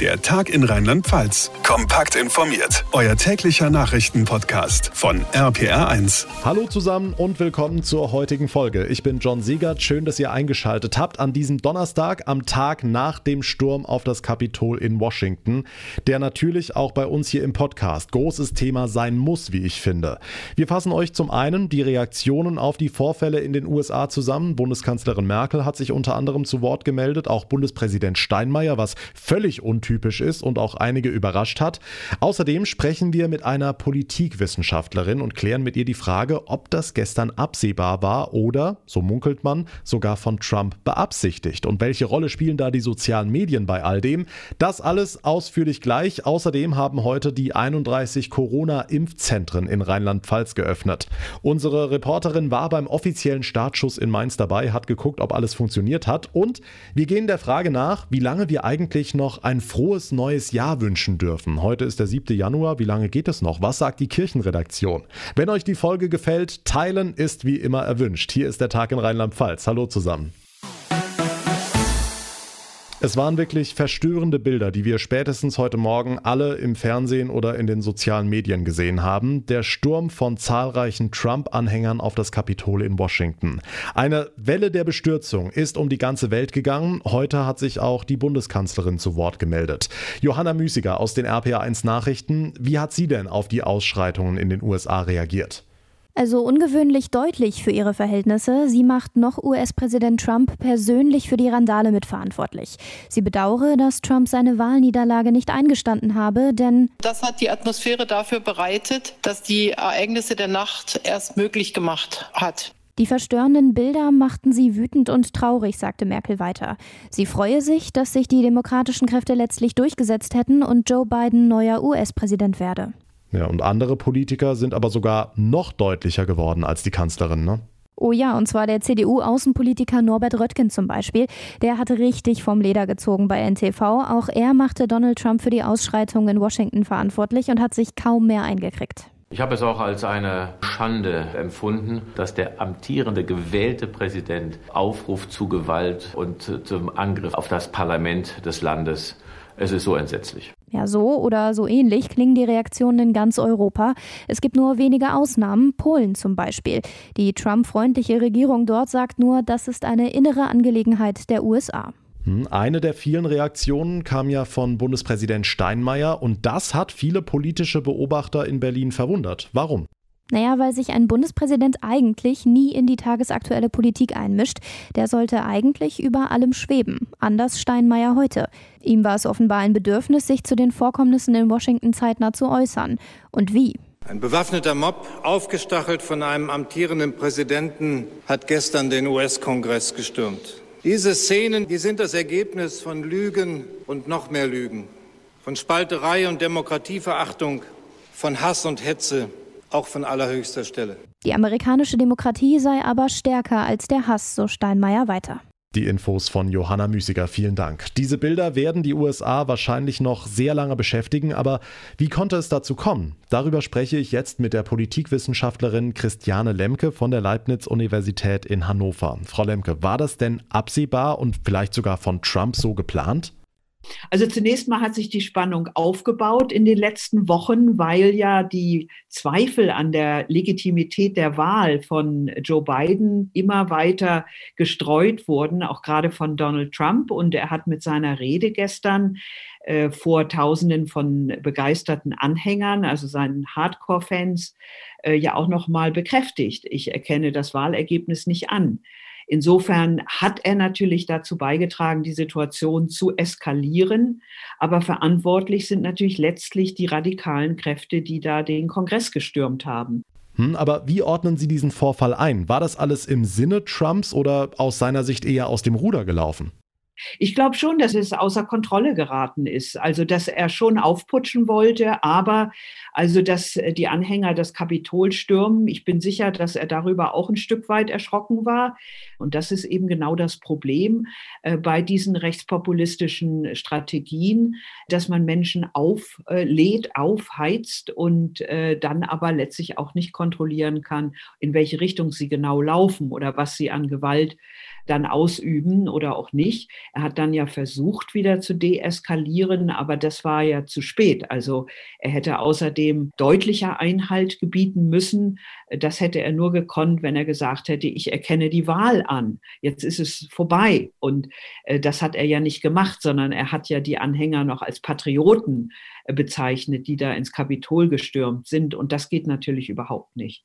Der Tag in Rheinland-Pfalz. Kompakt informiert. Euer täglicher Nachrichtenpodcast von RPR1. Hallo zusammen und willkommen zur heutigen Folge. Ich bin John Siegert. Schön, dass ihr eingeschaltet habt an diesem Donnerstag, am Tag nach dem Sturm auf das Kapitol in Washington, der natürlich auch bei uns hier im Podcast großes Thema sein muss, wie ich finde. Wir fassen euch zum einen die Reaktionen auf die Vorfälle in den USA zusammen. Bundeskanzlerin Merkel hat sich unter anderem zu Wort gemeldet, auch Bundespräsident Steinmeier, was völlig untypisch untypisch ist und auch einige überrascht hat. Außerdem sprechen wir mit einer Politikwissenschaftlerin und klären mit ihr die Frage, ob das gestern absehbar war oder, so munkelt man, sogar von Trump beabsichtigt. Und welche Rolle spielen da die sozialen Medien bei all dem? Das alles ausführlich gleich. Außerdem haben heute die 31 Corona-Impfzentren in Rheinland-Pfalz geöffnet. Unsere Reporterin war beim offiziellen Startschuss in Mainz dabei, hat geguckt, ob alles funktioniert hat. Und wir gehen der Frage nach, wie lange wir eigentlich noch ein frohes neues Jahr wünschen dürfen. Heute ist der 7. Januar. Wie lange geht es noch? Was sagt die Kirchenredaktion? Wenn euch die Folge gefällt, teilen ist wie immer erwünscht. Hier ist der Tag in Rheinland-Pfalz. Hallo zusammen. Es waren wirklich verstörende Bilder, die wir spätestens heute Morgen alle im Fernsehen oder in den sozialen Medien gesehen haben. Der Sturm von zahlreichen Trump-Anhängern auf das Kapitol in Washington. Eine Welle der Bestürzung ist um die ganze Welt gegangen. Heute hat sich auch die Bundeskanzlerin zu Wort gemeldet. Johanna Müßiger aus den RPA1 Nachrichten. Wie hat sie denn auf die Ausschreitungen in den USA reagiert? Also ungewöhnlich deutlich für ihre Verhältnisse. Sie macht noch US-Präsident Trump persönlich für die Randale mitverantwortlich. Sie bedauere, dass Trump seine Wahlniederlage nicht eingestanden habe, denn das hat die Atmosphäre dafür bereitet, dass die Ereignisse der Nacht erst möglich gemacht hat. Die verstörenden Bilder machten sie wütend und traurig, sagte Merkel weiter. Sie freue sich, dass sich die demokratischen Kräfte letztlich durchgesetzt hätten und Joe Biden neuer US-Präsident werde. Ja, und andere Politiker sind aber sogar noch deutlicher geworden als die Kanzlerin, ne? Oh ja, und zwar der CDU-Außenpolitiker Norbert Röttgen zum Beispiel. Der hatte richtig vom Leder gezogen bei NTV. Auch er machte Donald Trump für die Ausschreitungen in Washington verantwortlich und hat sich kaum mehr eingekriegt. Ich habe es auch als eine Schande empfunden, dass der amtierende gewählte Präsident Aufruf zu Gewalt und zum Angriff auf das Parlament des Landes. Es ist so entsetzlich. Ja, so oder so ähnlich klingen die Reaktionen in ganz Europa. Es gibt nur wenige Ausnahmen, Polen zum Beispiel. Die Trump-freundliche Regierung dort sagt nur, das ist eine innere Angelegenheit der USA. Hm, eine der vielen Reaktionen kam ja von Bundespräsident Steinmeier und das hat viele politische Beobachter in Berlin verwundert. Warum? Naja, weil sich ein Bundespräsident eigentlich nie in die tagesaktuelle Politik einmischt. Der sollte eigentlich über allem schweben. Anders Steinmeier heute. Ihm war es offenbar ein Bedürfnis, sich zu den Vorkommnissen in Washington zeitnah zu äußern. Und wie? Ein bewaffneter Mob, aufgestachelt von einem amtierenden Präsidenten, hat gestern den US-Kongress gestürmt. Diese Szenen, die sind das Ergebnis von Lügen und noch mehr Lügen, von Spalterei und Demokratieverachtung, von Hass und Hetze auch von allerhöchster Stelle. Die amerikanische Demokratie sei aber stärker als der Hass, so Steinmeier weiter. Die Infos von Johanna Müßiger, vielen Dank. Diese Bilder werden die USA wahrscheinlich noch sehr lange beschäftigen, aber wie konnte es dazu kommen? Darüber spreche ich jetzt mit der Politikwissenschaftlerin Christiane Lemke von der Leibniz-Universität in Hannover. Frau Lemke, war das denn absehbar und vielleicht sogar von Trump so geplant? Also zunächst mal hat sich die Spannung aufgebaut in den letzten Wochen, weil ja die Zweifel an der Legitimität der Wahl von Joe Biden immer weiter gestreut wurden, auch gerade von Donald Trump. Und er hat mit seiner Rede gestern äh, vor Tausenden von begeisterten Anhängern, also seinen Hardcore-Fans, äh, ja auch noch mal bekräftigt. Ich erkenne das Wahlergebnis nicht an. Insofern hat er natürlich dazu beigetragen, die Situation zu eskalieren. Aber verantwortlich sind natürlich letztlich die radikalen Kräfte, die da den Kongress gestürmt haben. Hm, aber wie ordnen Sie diesen Vorfall ein? War das alles im Sinne Trumps oder aus seiner Sicht eher aus dem Ruder gelaufen? Ich glaube schon, dass es außer Kontrolle geraten ist. Also, dass er schon aufputschen wollte, aber also, dass äh, die Anhänger das Kapitol stürmen, ich bin sicher, dass er darüber auch ein Stück weit erschrocken war. Und das ist eben genau das Problem äh, bei diesen rechtspopulistischen Strategien, dass man Menschen auflädt, äh, aufheizt und dann aber letztlich auch nicht kontrollieren kann, in welche Richtung sie genau laufen oder was sie an Gewalt dann ausüben oder auch nicht. Er hat dann ja versucht, wieder zu deeskalieren, aber das war ja zu spät. Also er hätte außerdem deutlicher Einhalt gebieten müssen. Das hätte er nur gekonnt, wenn er gesagt hätte, ich erkenne die Wahl an. Jetzt ist es vorbei. Und äh, das hat er ja nicht gemacht, sondern er hat ja die Anhänger noch als Patrioten äh, bezeichnet, die da ins Kapitol gestürmt sind. Und das geht natürlich überhaupt nicht.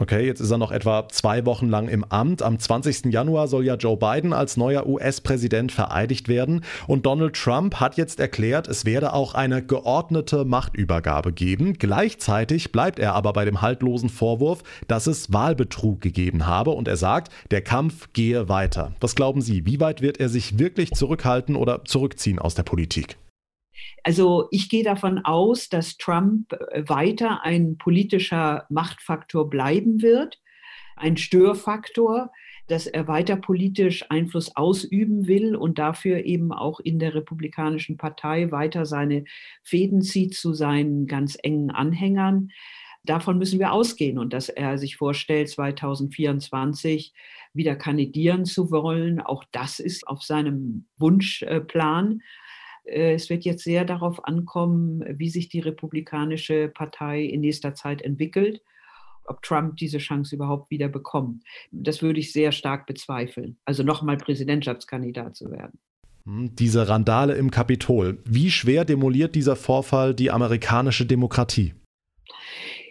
Okay, jetzt ist er noch etwa zwei Wochen lang im Amt. Am 20. Januar soll ja Joe Biden als neuer US-Präsident vereidigt werden. Und Donald Trump hat jetzt erklärt, es werde auch eine geordnete Machtübergabe geben. Gleichzeitig bleibt er aber bei dem haltlosen Vorwurf, dass es Wahlbetrug gegeben habe. Und er sagt, der Kampf gehe weiter. Was glauben Sie, wie weit wird er sich wirklich zurückhalten oder zurückziehen aus der Politik? Also ich gehe davon aus, dass Trump äh, weiter ein politischer Machtfaktor bleiben wird, ein Störfaktor, dass er weiter politisch Einfluss ausüben will und dafür eben auch in der Republikanischen Partei weiter seine Fäden zieht zu seinen ganz engen Anhängern. Davon müssen wir ausgehen und dass er sich vorstellt, 2024 wieder kandidieren zu wollen. Auch das ist auf seinem Wunschplan. Äh, es wird jetzt sehr darauf ankommen, wie sich die Republikanische Partei in nächster Zeit entwickelt, ob Trump diese Chance überhaupt wieder bekommt. Das würde ich sehr stark bezweifeln. Also nochmal Präsidentschaftskandidat zu werden. Hm, diese Randale im Kapitol. Wie schwer demoliert dieser Vorfall die amerikanische Demokratie?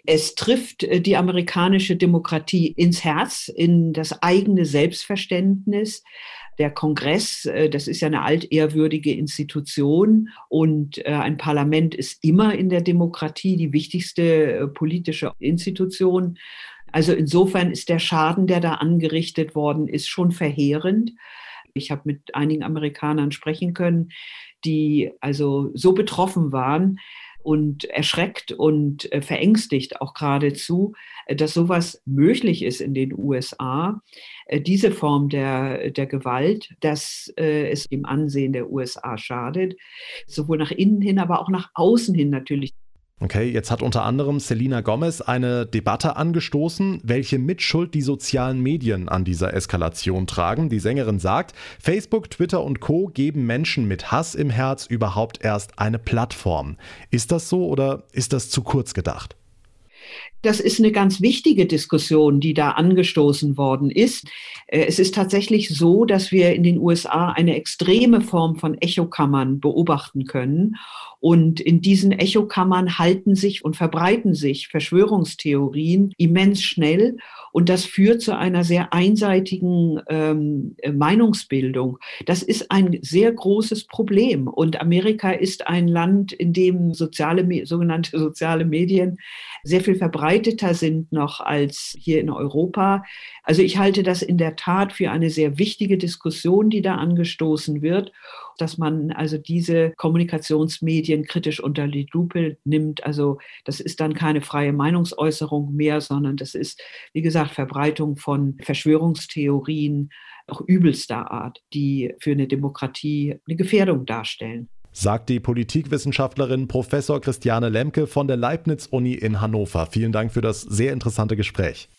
Es trifft äh, die amerikanische Demokratie ins Herz, in das eigene Selbstverständnis der Kongress, äh, das ist ja eine altehrwürdige Institution und äh, ein Parlament ist immer in der Demokratie die wichtigste äh, politische Institution. Also insofern ist der Schaden, der da angerichtet worden ist, schon verheerend. Ich habe mit einigen Amerikanern sprechen können, die also so betroffen waren, und erschreckt und äh, verängstigt auch geradezu, äh, dass sowas möglich ist in den USA, äh, diese Form der, der Gewalt, dass es dem Ansehen der USA schadet, sowohl nach innen hin, aber auch nach außen hin natürlich. Okay, jetzt hat unter anderem Selina Gomez eine Debatte angestoßen, welche Mitschuld die sozialen Medien an dieser Eskalation tragen. Die Sängerin sagt, Facebook, Twitter und Co geben Menschen mit Hass im Herz überhaupt erst eine Plattform. Ist das so oder ist das zu kurz gedacht? Das ist eine ganz wichtige Diskussion, die da angestoßen worden ist. Äh, es ist tatsächlich so, dass wir in den USA eine extreme Form von Echokammern beobachten können. Und in diesen Echokammern halten sich und verbreiten sich Verschwörungstheorien immens schnell. Und das führt zu einer sehr einseitigen ähm, Meinungsbildung. Das ist ein sehr großes Problem. Und Amerika ist ein Land, in dem soziale, sogenannte soziale Medien sehr viel verbreiteter sind noch als hier in Europa. Also ich halte das in der Tat für eine sehr wichtige Diskussion, die da angestoßen wird, dass man also diese Kommunikationsmedien kritisch unter die Lupe nimmt. Also das ist dann keine freie Meinungsäußerung mehr, sondern das ist, wie gesagt, Verbreitung von Verschwörungstheorien, auch übelster Art, die für eine Demokratie eine Gefährdung darstellen sagt die Politikwissenschaftlerin Professor Christiane Lemke von der Leibniz-Uni in Hannover. Vielen Dank für das sehr interessante Gespräch.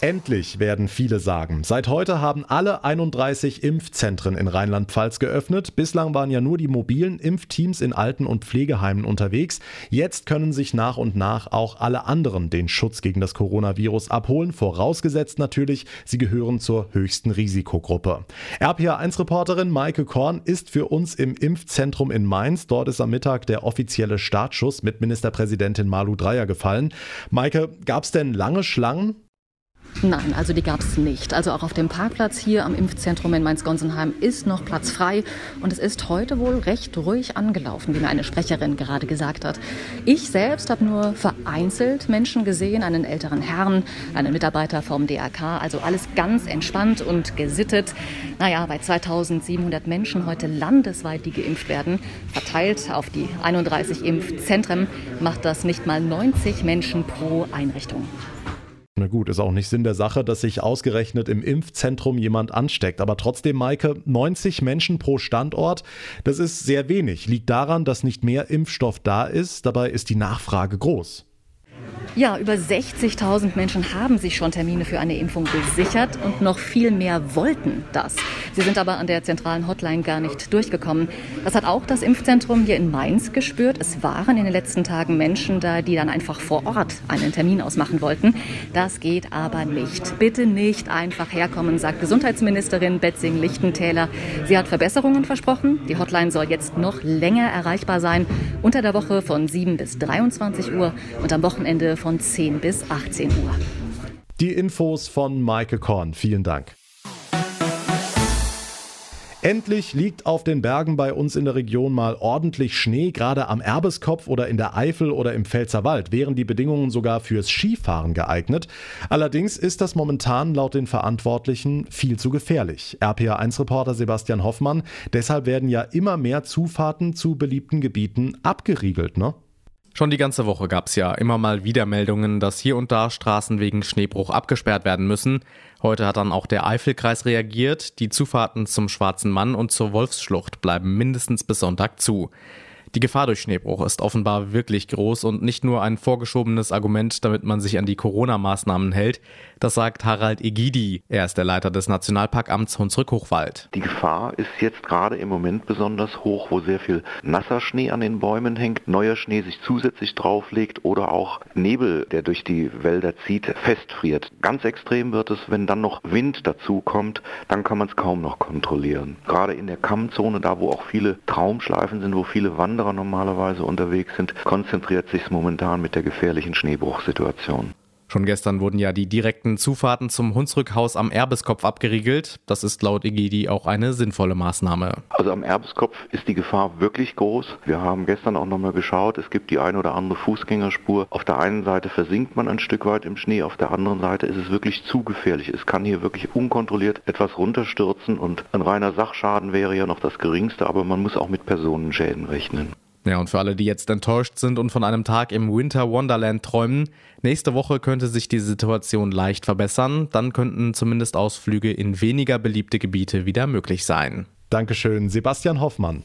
Endlich werden viele sagen. Seit heute haben alle 31 Impfzentren in Rheinland-Pfalz geöffnet. Bislang waren ja nur die mobilen Impfteams in Alten- und Pflegeheimen unterwegs. Jetzt können sich nach und nach auch alle anderen den Schutz gegen das Coronavirus abholen. Vorausgesetzt natürlich, sie gehören zur höchsten Risikogruppe. RPA1-Reporterin Maike Korn ist für uns im Impfzentrum in Mainz. Dort ist am Mittag der offizielle Startschuss mit Ministerpräsidentin Malu Dreyer gefallen. Maike, gab es denn lange Schlangen? Nein, also die gab es nicht. Also auch auf dem Parkplatz hier am Impfzentrum in Mainz-Gonsenheim ist noch Platz frei und es ist heute wohl recht ruhig angelaufen, wie mir eine Sprecherin gerade gesagt hat. Ich selbst habe nur vereinzelt Menschen gesehen, einen älteren Herrn, einen Mitarbeiter vom DRK, also alles ganz entspannt und gesittet. Naja, bei 2700 Menschen heute landesweit, die geimpft werden, verteilt auf die 31 Impfzentren, macht das nicht mal 90 Menschen pro Einrichtung. Na gut, ist auch nicht Sinn der Sache, dass sich ausgerechnet im Impfzentrum jemand ansteckt. Aber trotzdem, Maike, 90 Menschen pro Standort, das ist sehr wenig. Liegt daran, dass nicht mehr Impfstoff da ist. Dabei ist die Nachfrage groß. Ja, über 60.000 Menschen haben sich schon Termine für eine Impfung gesichert und noch viel mehr wollten das. Sie sind aber an der zentralen Hotline gar nicht durchgekommen. Das hat auch das Impfzentrum hier in Mainz gespürt. Es waren in den letzten Tagen Menschen da, die dann einfach vor Ort einen Termin ausmachen wollten. Das geht aber nicht. Bitte nicht einfach herkommen, sagt Gesundheitsministerin Betzing-Lichtentäler. Sie hat Verbesserungen versprochen. Die Hotline soll jetzt noch länger erreichbar sein. Unter der Woche von 7 bis 23 Uhr und am Wochenende von von 10 bis 18 Uhr. Die Infos von Maike Korn. Vielen Dank. Endlich liegt auf den Bergen bei uns in der Region mal ordentlich Schnee. Gerade am Erbeskopf oder in der Eifel oder im Pfälzerwald wären die Bedingungen sogar fürs Skifahren geeignet. Allerdings ist das momentan laut den Verantwortlichen viel zu gefährlich. RPA1-Reporter Sebastian Hoffmann. Deshalb werden ja immer mehr Zufahrten zu beliebten Gebieten abgeriegelt, ne? Schon die ganze Woche gab es ja immer mal wieder Meldungen, dass hier und da Straßen wegen Schneebruch abgesperrt werden müssen. Heute hat dann auch der Eifelkreis reagiert. Die Zufahrten zum Schwarzen Mann und zur Wolfsschlucht bleiben mindestens bis Sonntag zu. Die Gefahr durch Schneebruch ist offenbar wirklich groß und nicht nur ein vorgeschobenes Argument, damit man sich an die Corona-Maßnahmen hält. Das sagt Harald Egidi. Er ist der Leiter des Nationalparkamts Hunsrück-Hochwald. Die Gefahr ist jetzt gerade im Moment besonders hoch, wo sehr viel nasser Schnee an den Bäumen hängt, neuer Schnee sich zusätzlich drauflegt oder auch Nebel, der durch die Wälder zieht, festfriert. Ganz extrem wird es, wenn dann noch Wind dazu kommt, dann kann man es kaum noch kontrollieren. Gerade in der Kammzone, da wo auch viele Traumschleifen sind, wo viele Wanderer normalerweise unterwegs sind, konzentriert sich momentan mit der gefährlichen Schneebruchsituation. Schon gestern wurden ja die direkten Zufahrten zum Hunsrückhaus am Erbeskopf abgeriegelt. Das ist laut Egidi auch eine sinnvolle Maßnahme. Also am Erbeskopf ist die Gefahr wirklich groß. Wir haben gestern auch nochmal geschaut, es gibt die eine oder andere Fußgängerspur. Auf der einen Seite versinkt man ein Stück weit im Schnee, auf der anderen Seite ist es wirklich zu gefährlich. Es kann hier wirklich unkontrolliert etwas runterstürzen und ein reiner Sachschaden wäre ja noch das geringste, aber man muss auch mit Personenschäden rechnen. Ja, und für alle, die jetzt enttäuscht sind und von einem Tag im Winter Wonderland träumen, nächste Woche könnte sich die Situation leicht verbessern. Dann könnten zumindest Ausflüge in weniger beliebte Gebiete wieder möglich sein. Dankeschön, Sebastian Hoffmann.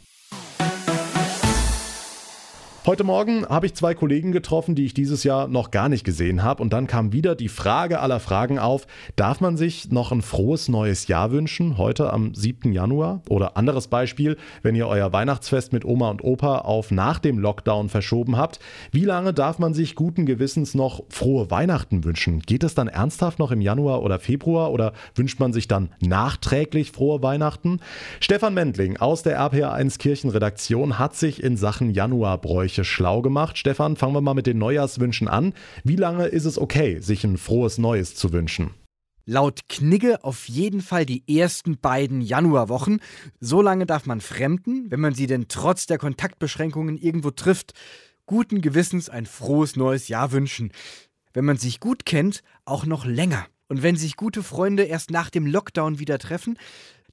Heute Morgen habe ich zwei Kollegen getroffen, die ich dieses Jahr noch gar nicht gesehen habe. Und dann kam wieder die Frage aller Fragen auf, darf man sich noch ein frohes neues Jahr wünschen, heute am 7. Januar? Oder anderes Beispiel, wenn ihr euer Weihnachtsfest mit Oma und Opa auf nach dem Lockdown verschoben habt, wie lange darf man sich guten Gewissens noch frohe Weihnachten wünschen? Geht es dann ernsthaft noch im Januar oder Februar oder wünscht man sich dann nachträglich frohe Weihnachten? Stefan Mendling aus der RPA1 Kirchenredaktion hat sich in Sachen Januarbräuche Kirche schlau gemacht. Stefan, fangen wir mal mit den Neujahrswünschen an. Wie lange ist es okay, sich ein frohes Neues zu wünschen? Laut Knigge auf jeden Fall die ersten beiden Januarwochen. So lange darf man Fremden, wenn man sie denn trotz der Kontaktbeschränkungen irgendwo trifft, guten Gewissens ein frohes neues Jahr wünschen. Wenn man sich gut kennt, auch noch länger. Und wenn sich gute Freunde erst nach dem Lockdown wieder treffen,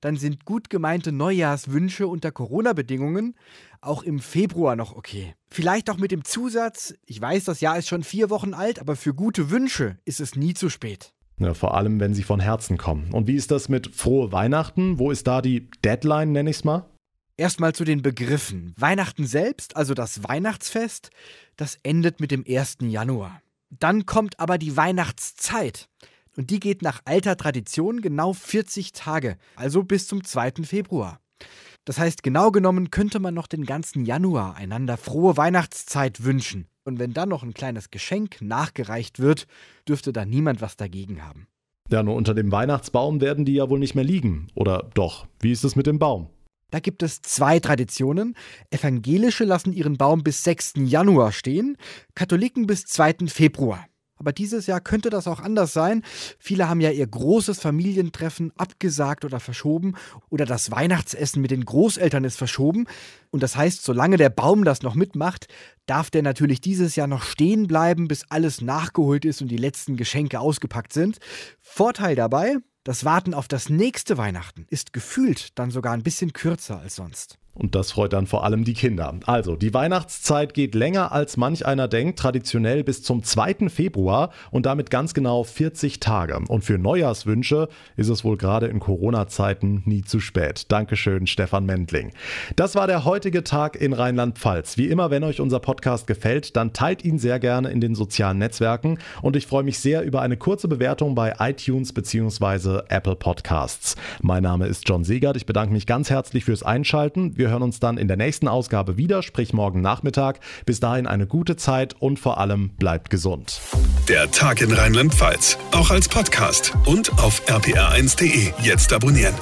dann sind gut gemeinte Neujahrswünsche unter Corona-Bedingungen auch im Februar noch okay. Vielleicht auch mit dem Zusatz, ich weiß, das Jahr ist schon vier Wochen alt, aber für gute Wünsche ist es nie zu spät. Ja, vor allem, wenn sie von Herzen kommen. Und wie ist das mit frohe Weihnachten? Wo ist da die Deadline, nenne ich es mal? Erstmal zu den Begriffen. Weihnachten selbst, also das Weihnachtsfest, das endet mit dem 1. Januar. Dann kommt aber die Weihnachtszeit. Und die geht nach alter Tradition genau 40 Tage, also bis zum 2. Februar. Das heißt, genau genommen könnte man noch den ganzen Januar einander frohe Weihnachtszeit wünschen. Und wenn dann noch ein kleines Geschenk nachgereicht wird, dürfte da niemand was dagegen haben. Ja, nur unter dem Weihnachtsbaum werden die ja wohl nicht mehr liegen. Oder doch? Wie ist es mit dem Baum? Da gibt es zwei Traditionen. Evangelische lassen ihren Baum bis 6. Januar stehen, Katholiken bis 2. Februar. Aber dieses Jahr könnte das auch anders sein. Viele haben ja ihr großes Familientreffen abgesagt oder verschoben oder das Weihnachtsessen mit den Großeltern ist verschoben. Und das heißt, solange der Baum das noch mitmacht, darf der natürlich dieses Jahr noch stehen bleiben, bis alles nachgeholt ist und die letzten Geschenke ausgepackt sind. Vorteil dabei, das Warten auf das nächste Weihnachten ist gefühlt dann sogar ein bisschen kürzer als sonst. Und das freut dann vor allem die Kinder. Also, die Weihnachtszeit geht länger als manch einer denkt, traditionell bis zum 2. Februar und damit ganz genau 40 Tage. Und für Neujahrswünsche ist es wohl gerade in Corona-Zeiten nie zu spät. Dankeschön, Stefan Mendling. Das war der heutige Tag in Rheinland-Pfalz. Wie immer, wenn euch unser Podcast gefällt, dann teilt ihn sehr gerne in den sozialen Netzwerken und ich freue mich sehr über eine kurze Bewertung bei iTunes bzw. Apple Podcasts. Mein Name ist John Segert. Ich bedanke mich ganz herzlich fürs Einschalten. Wir hören uns dann in der nächsten Ausgabe wieder, sprich morgen Nachmittag. Bis dahin eine gute Zeit und vor allem bleibt gesund. Der Tag in Rheinland-Pfalz, auch als Podcast und auf rpr1.de. Jetzt abonnieren.